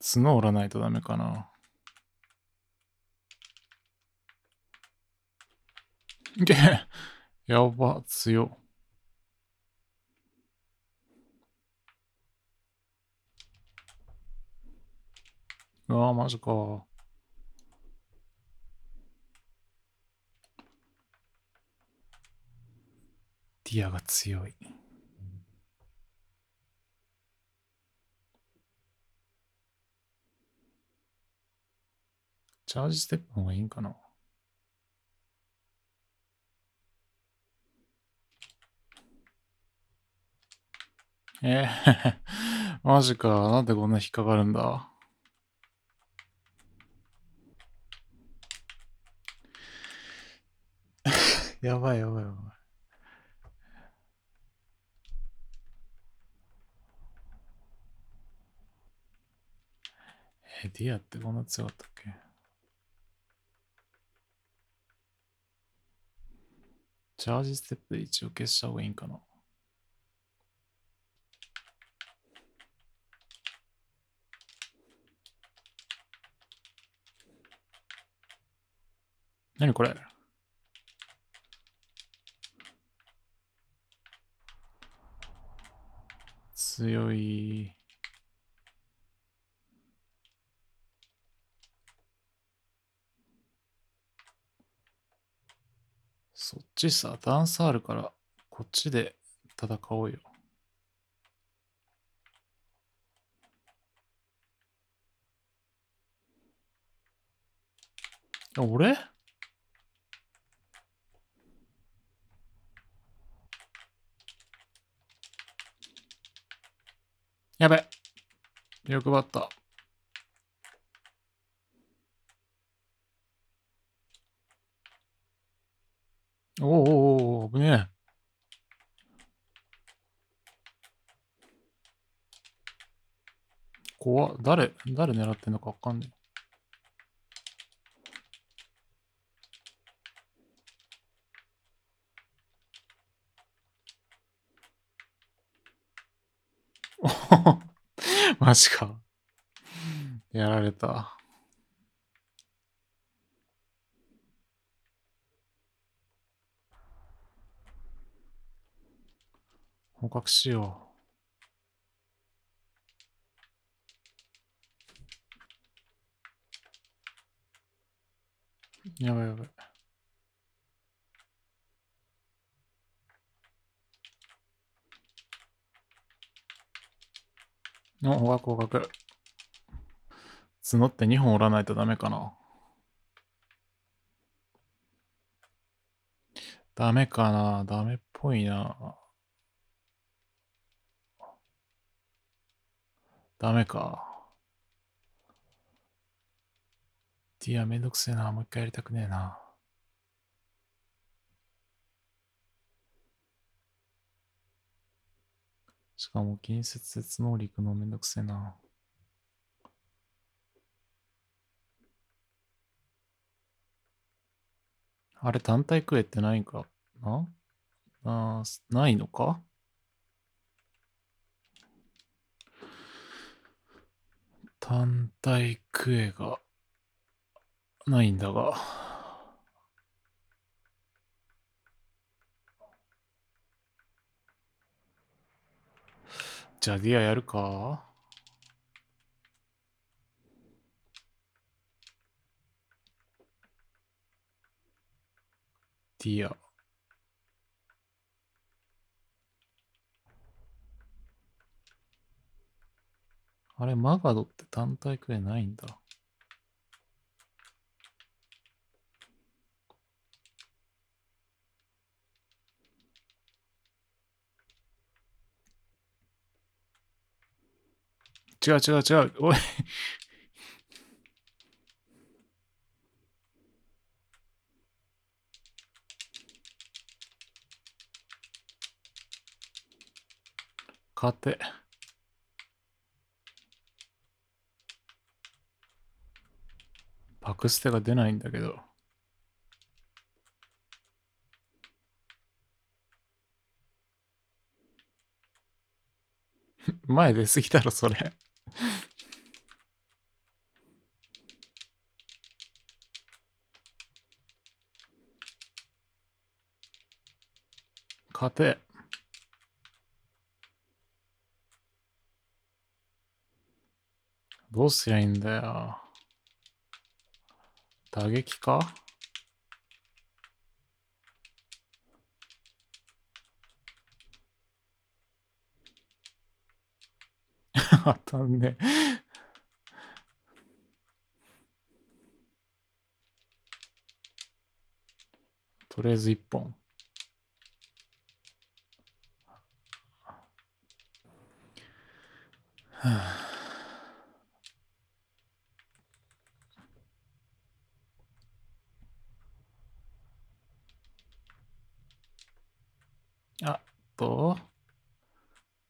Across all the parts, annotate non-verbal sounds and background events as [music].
角折らないとダメかな。いけやば、強。うわマジか。ディアが強い。チャージステップの方がいいんかなえー、[laughs] マジか。なんでこんな引っかかるんだ？[laughs] やばいやばいやばい。え、ディアってこんな強かったっけ？チャージステップで一応消した方がいいんかな何これ？強い。そっちさ、ダンスあるから、こっちで戦おうよ。俺やべ。欲張った。おおおお危ねえ。怖誰、誰狙ってんのかわかんない。[laughs] マジか。やられた。捕獲しよう。やばいやばい。お、捕獲捕獲。角って2本折らないとダメかな。ダメかなダメっぽいな。ダメか。ディアめんどくせえな。もう一回やりたくねえな。しかも近接接能力のめんどくせえな。あれ単体クエってないんかな？あないのか？単体クエがないんだが。じゃあディアやるか？ディア。あれ、マガドって単体くらいないんだ。違う違う違う。おい勝て。パクステが出ないんだけど。[laughs] 前出すぎだろ、それ [laughs] 勝て。どうすりゃいいんだよ。打撃か？当たんね。とりあえず一本。ああっと、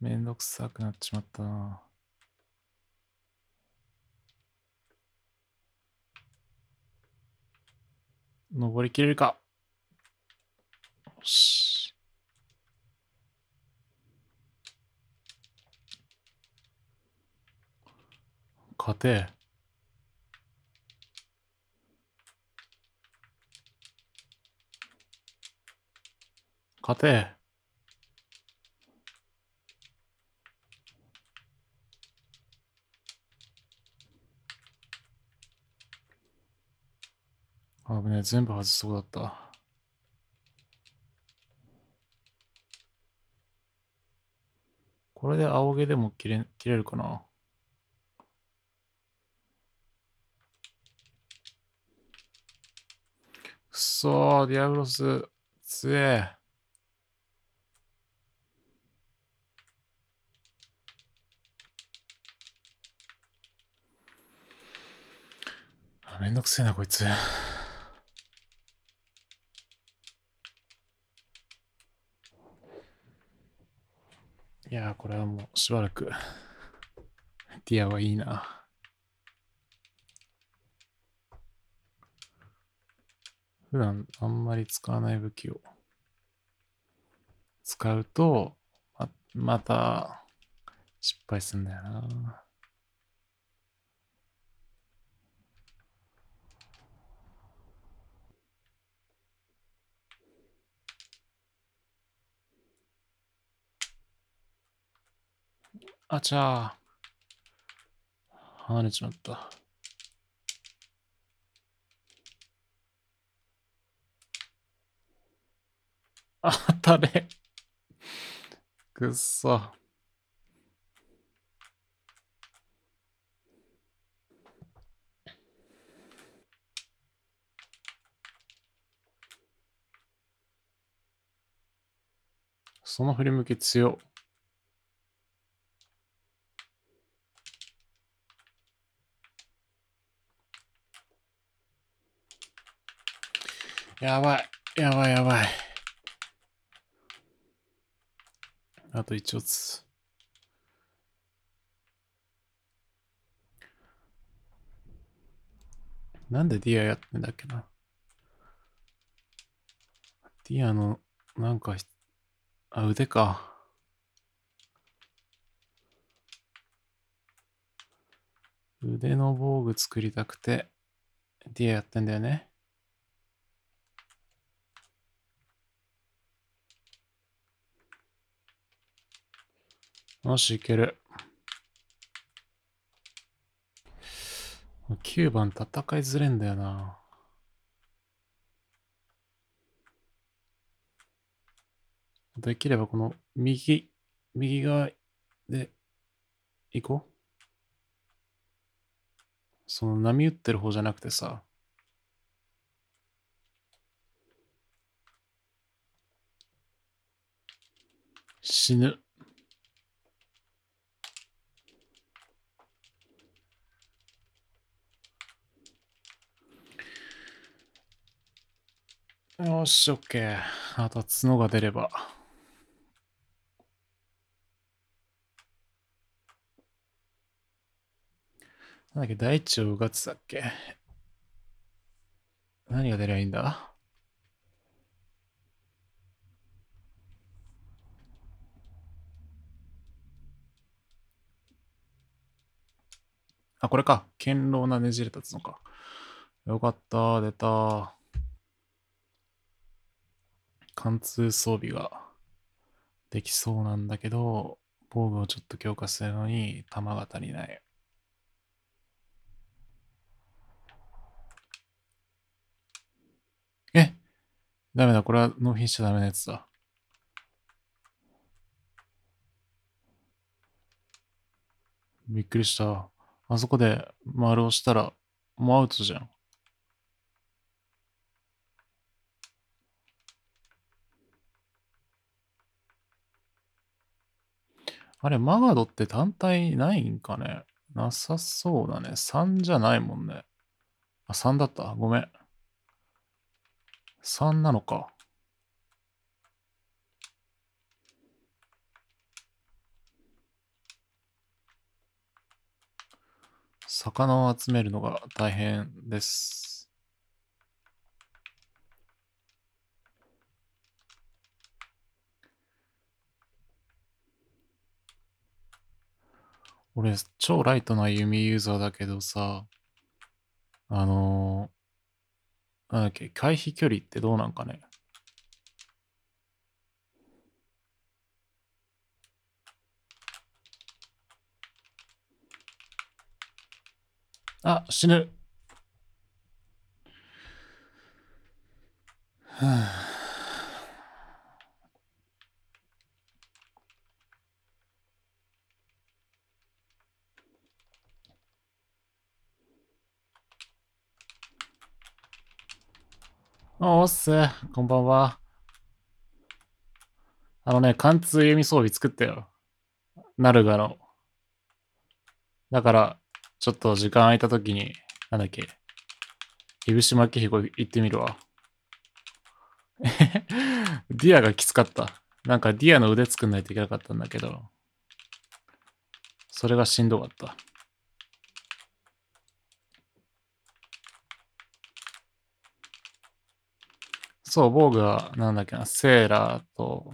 めんどくさくなっちまったな。登りきれるか。よし。勝て。勝て。危ねえ、全部外しそうだった。これで青毛でも切れ切れるかな？くそー、ディアブロス、強え。めんどくせえな、こいつ。いやー、これはもうしばらく、[laughs] ディアはいいな。普段あんまり使わない武器を使うと、ままた失敗すんだよな。あちゃー。跳ねちまった。あ、たれ。くっそ。その振り向き強やばい。やばいやばい。あと一応つ。なんでディアやってんだっけな。ディアの、なんか、あ、腕か。腕の防具作りたくて、ディアやってんだよね。よし、いける。9番戦いづれんだよな。できればこの右、右側で行こう。その波打ってる方じゃなくてさ。死ぬ。よし、オッケー。あと角が出れば。なんだっけ、大地をうがってたっけ？何が出りゃいいんだ？あ、これか。堅牢なねじれた角か。よかった、出た。貫通装備ができそうなんだけど、防具をちょっと強化するのに弾が足りない。えダメだ、これは納品しちゃダメなやつだ。びっくりした。あそこで丸をしたら、もうアウトじゃん。あれ、マガドって単体ないんかね？なさそうだね。3じゃないもんね。あ、3だった。ごめん。3なのか。魚を集めるのが大変です。俺、超ライトな弓ユーザーだけどさ、あのー、なんだっけ、回避距離ってどうなんかね。あ、死ぬ。はあおっす、こんばんは。あのね、貫通弓装備作ったよ。ナルガの。だから、ちょっと時間空いた時に、なんだっけ。いぶし巻き彦行ってみるわ。ディアがきつかった。なんかディアの腕作んないといけなかったんだけど、それがしんどかった。そう、防具は、なんだっけな、セーラーと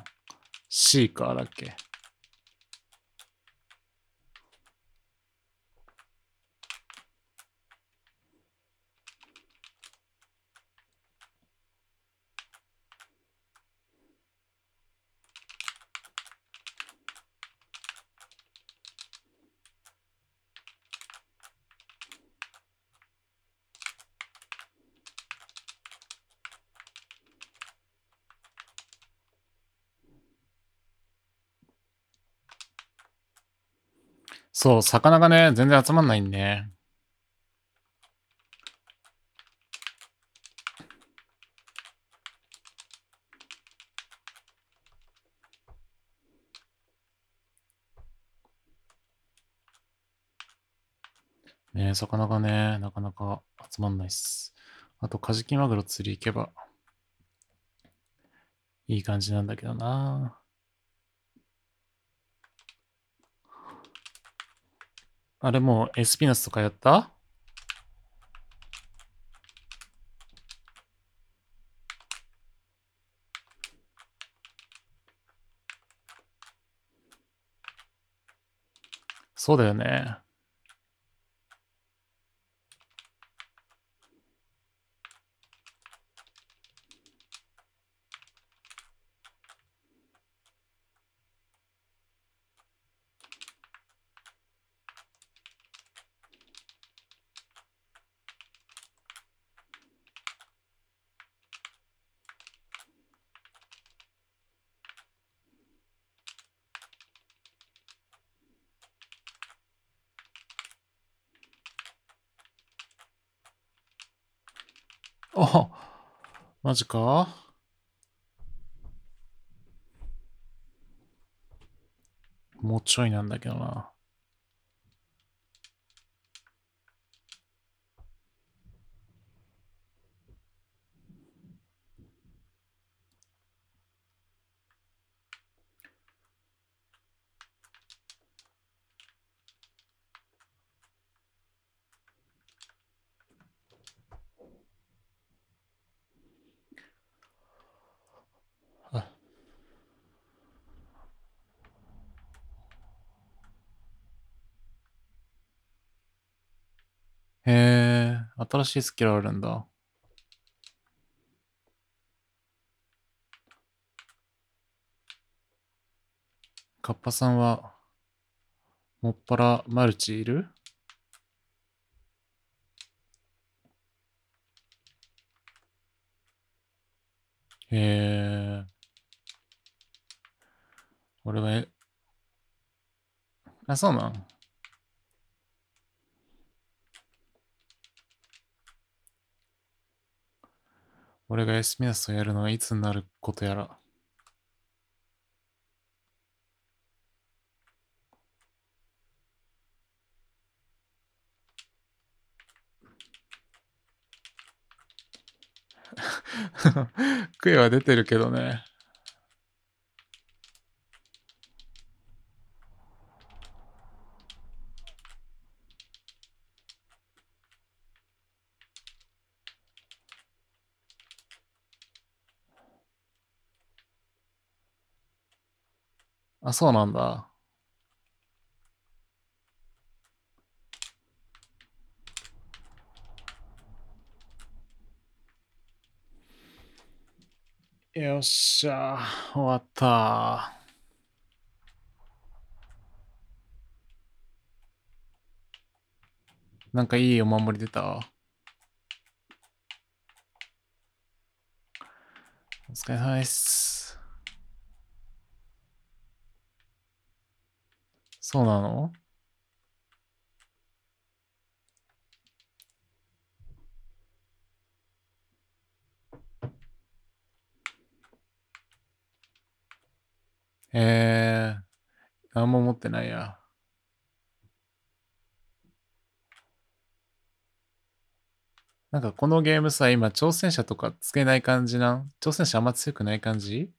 シーカーだっけ？そう、魚がね、全然集まんないんで。ね魚がね、なかなか集まんないっす。あと、カジキマグロ釣り行けば、いい感じなんだけどなあれもエスピナスとかやった？そうだよね。あ、マジか？もうちょいなんだけどな。へえ、新しいスキルあるんだ。カッパさんは、もっぱらマルチいる？え、俺は、あ、そうなん？俺がエスミナスをやるのはいつになることやら。[laughs] 悔いは出てるけどね。あ、そうなんだ。よっしゃ、終わった。なんかいいお守り出た？お疲れ様です。そうなの？えー、何も持ってないや。なんかこのゲームさ、今挑戦者とかつけない感じなん？挑戦者あんま強くない感じ？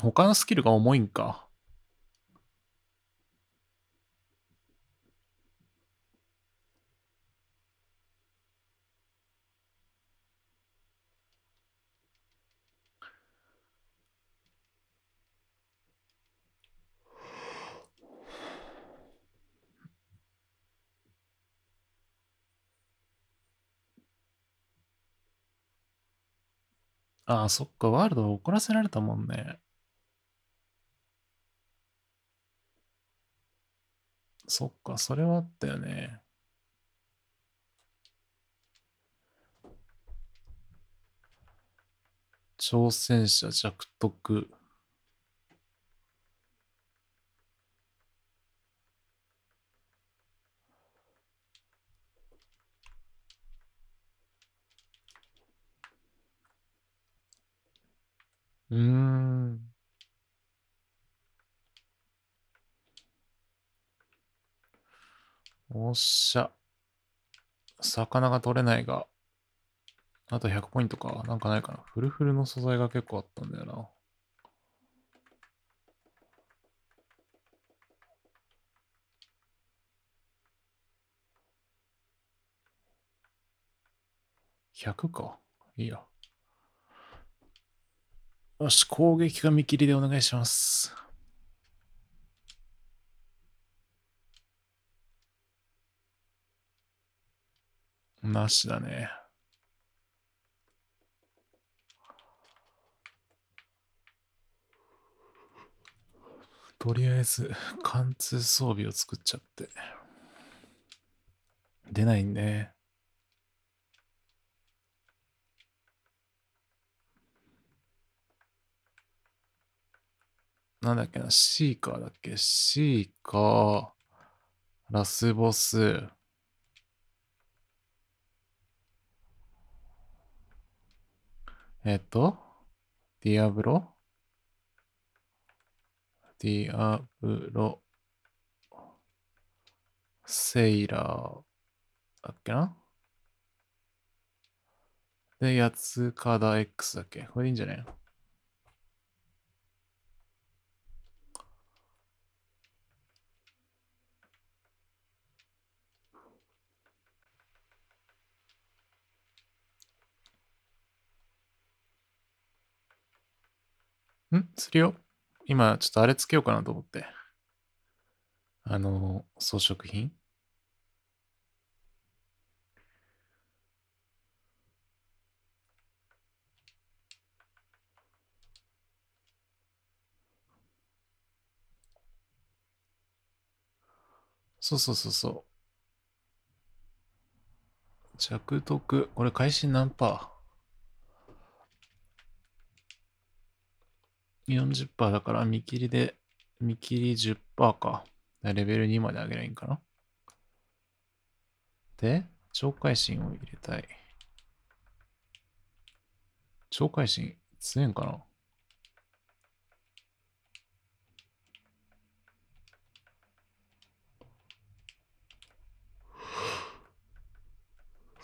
他のスキルが重いんか。ああ、そっか、ワールド怒らせられたもんね。そっか、それはあったよね。挑戦者弱徳。うん。おっしゃ。魚が取れないが。あと100ポイントか。なんかないかな。フルフルの素材が結構あったんだよな。100か。いいや。よし、攻撃が見切りでお願いします。なしだね。とりあえず、貫通装備を作っちゃって。出ないね。なんだっけな、シーカーだっけ？シーカー、ラスボス、えっと、ディアブロディアブロ、セイラーだっけな？で、やつカダ X だっけ？これいいんじゃない？のん？するよ。今、ちょっとあれつけようかなと思って。あの、装飾品？そうそうそうそう。着得。これ開始何パー？?40% だから見切りで、見切り10%か。レベル2まで上げればいいんかな。で、超会心を入れたい。超会心強いんかな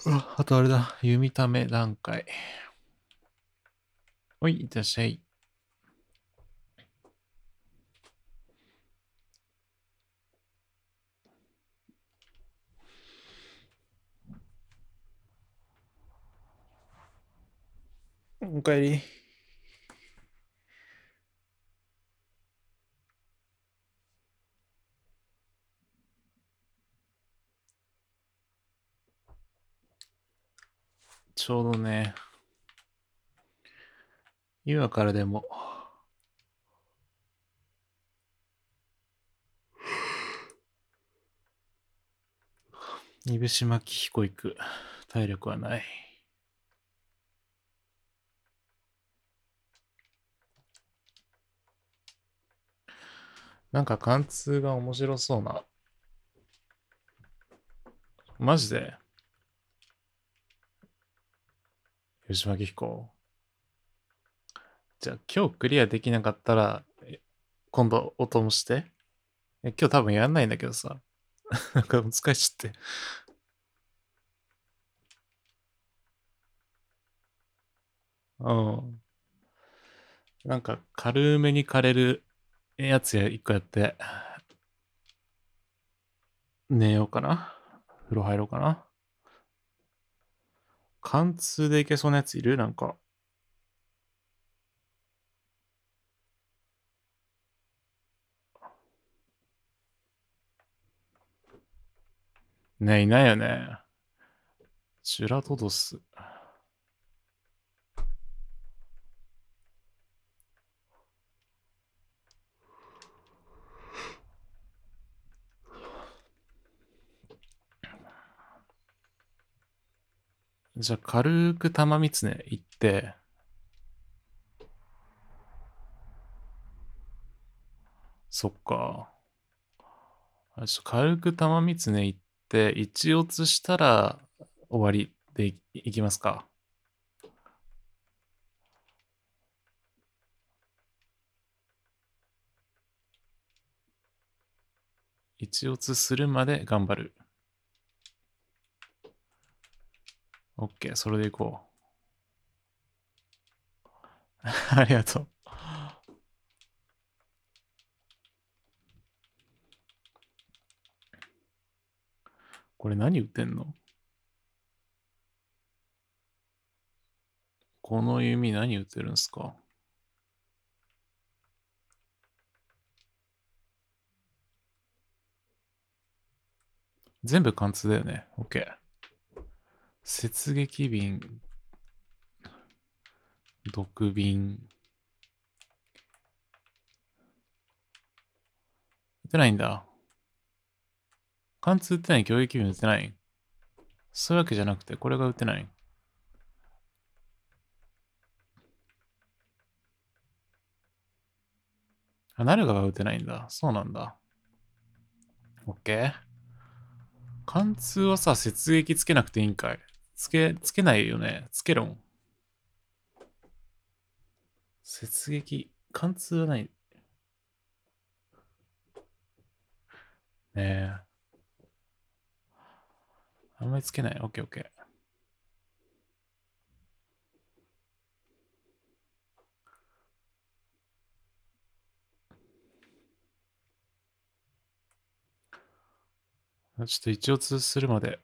ああとあれだ。弓ため段階。おい、いってらっしゃい。おかえり。ちょうどね、今からでも、[sighs] いぶし巻き彦行く体力はない。なんか貫通が面白そうな。マジで？吉巻彦。じゃあ今日クリアできなかったら、今度お供して。今日多分やんないんだけどさ。[laughs] なんか難しいって。うん。なんか軽めに枯れるやつや一個やって、寝ようかな。風呂入ろうかな。貫通でいけそうなやついる？なんか。ねいないよね。チュラトドス。じゃあ、軽く玉三つね、行って、そっか。ちょ軽く玉三つね行って、一落つしたら終わりでいきますか。一落つするまで頑張る。オッケー、それでいこう。[laughs] ありがとう。これ何売ってんの？この弓何売ってるんですか？全部貫通だよね。OK。雪撃瓶、毒瓶。打てないんだ。貫通打てない攻撃瓶打てないそういうわけじゃなくて、これが打てないあ、ナルガが打てないんだ。そうなんだ。オッケー。貫通はさ、雪撃つけなくていいんかいつけ、つけないよね。つけろん。雪撃、貫通はない。ねえ。あんまりつけない。オッケーオッケー。ちょっと一応通するまで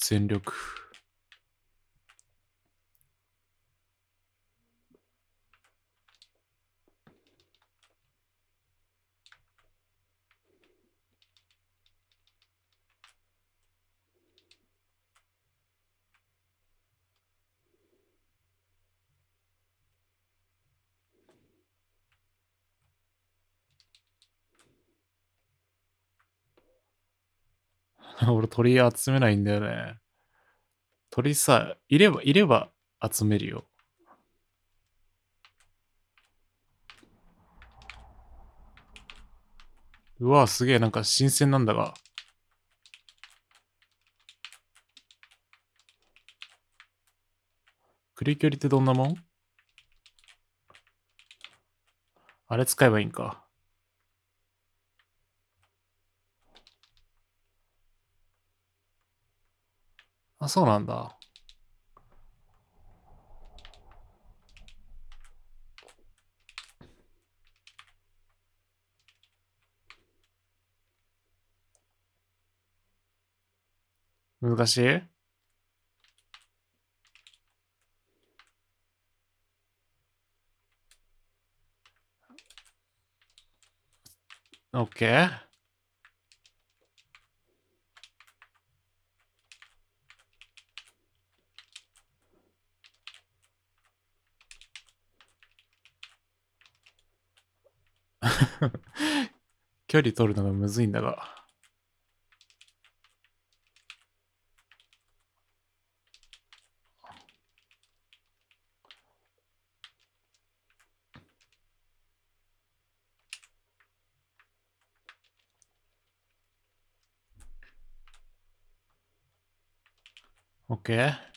全力。[laughs] 俺鳥集めないんだよね。鳥さ、いれば、いれば集めるよ。うわ、すげえ、なんか新鮮なんだが。クリキュリってどんなもん？あれ使えばいいんか。あ、そうなんだ。難しい？オッケー。[laughs] 距離取るのがむずいんだが。オッケー。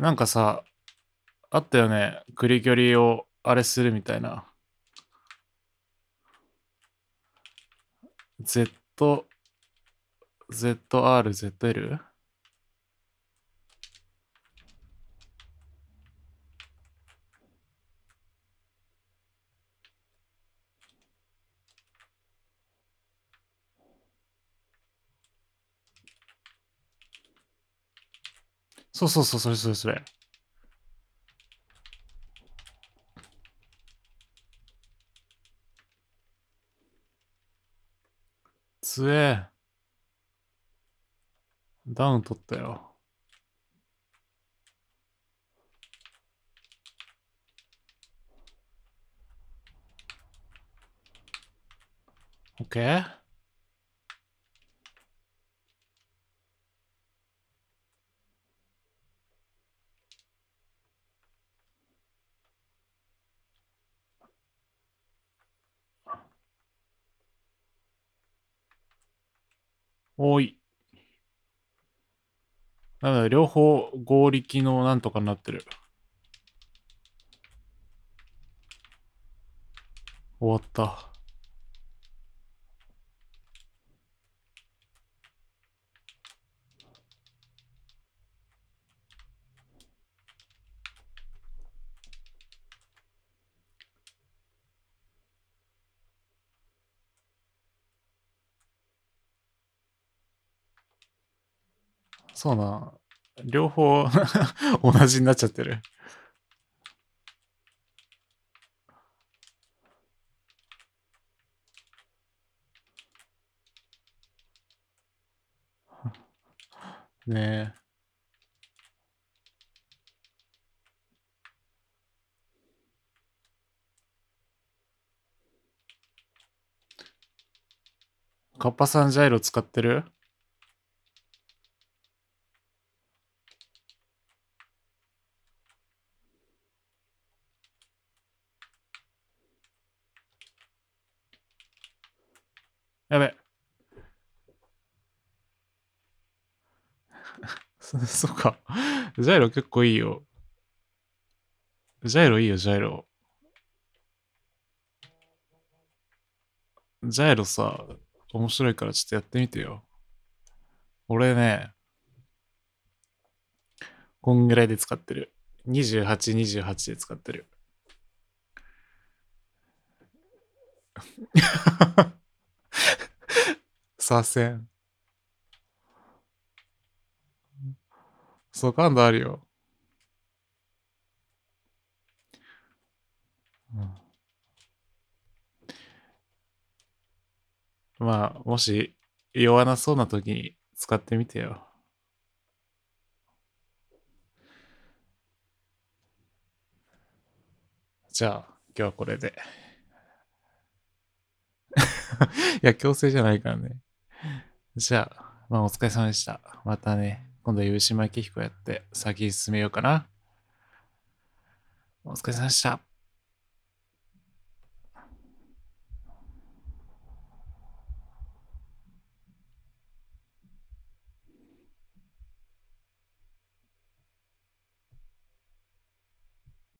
なんかさ、あったよね。クリキュリをあれするみたいな。Z、ZR、ZL? そうそうそう、それそれそれ。つえ。ダウン取ったよ。オッケー？おい。なので、両方合力のなんとかになってる。終わった。そうな。両方 [laughs] 同じになっちゃってる。[laughs] ねえ。カッパさんジャイロ使ってるやべ。[laughs] そうか。ジャイロ結構いいよ。ジャイロいいよ、ジャイロ。ジャイロさ、面白いからちょっとやってみてよ。俺ね、こんぐらいで使ってる。28、28で使ってる。[laughs] 左遷。そう、感度あるよ。うん、まあ、もし弱なそうな時に使ってみてよ。じゃあ、今日はこれで。いや、強制じゃないからね。じゃあ、まあお疲れ様でした。またね、今度は、湯島明彦やって先進めようかな。お疲れ様でした。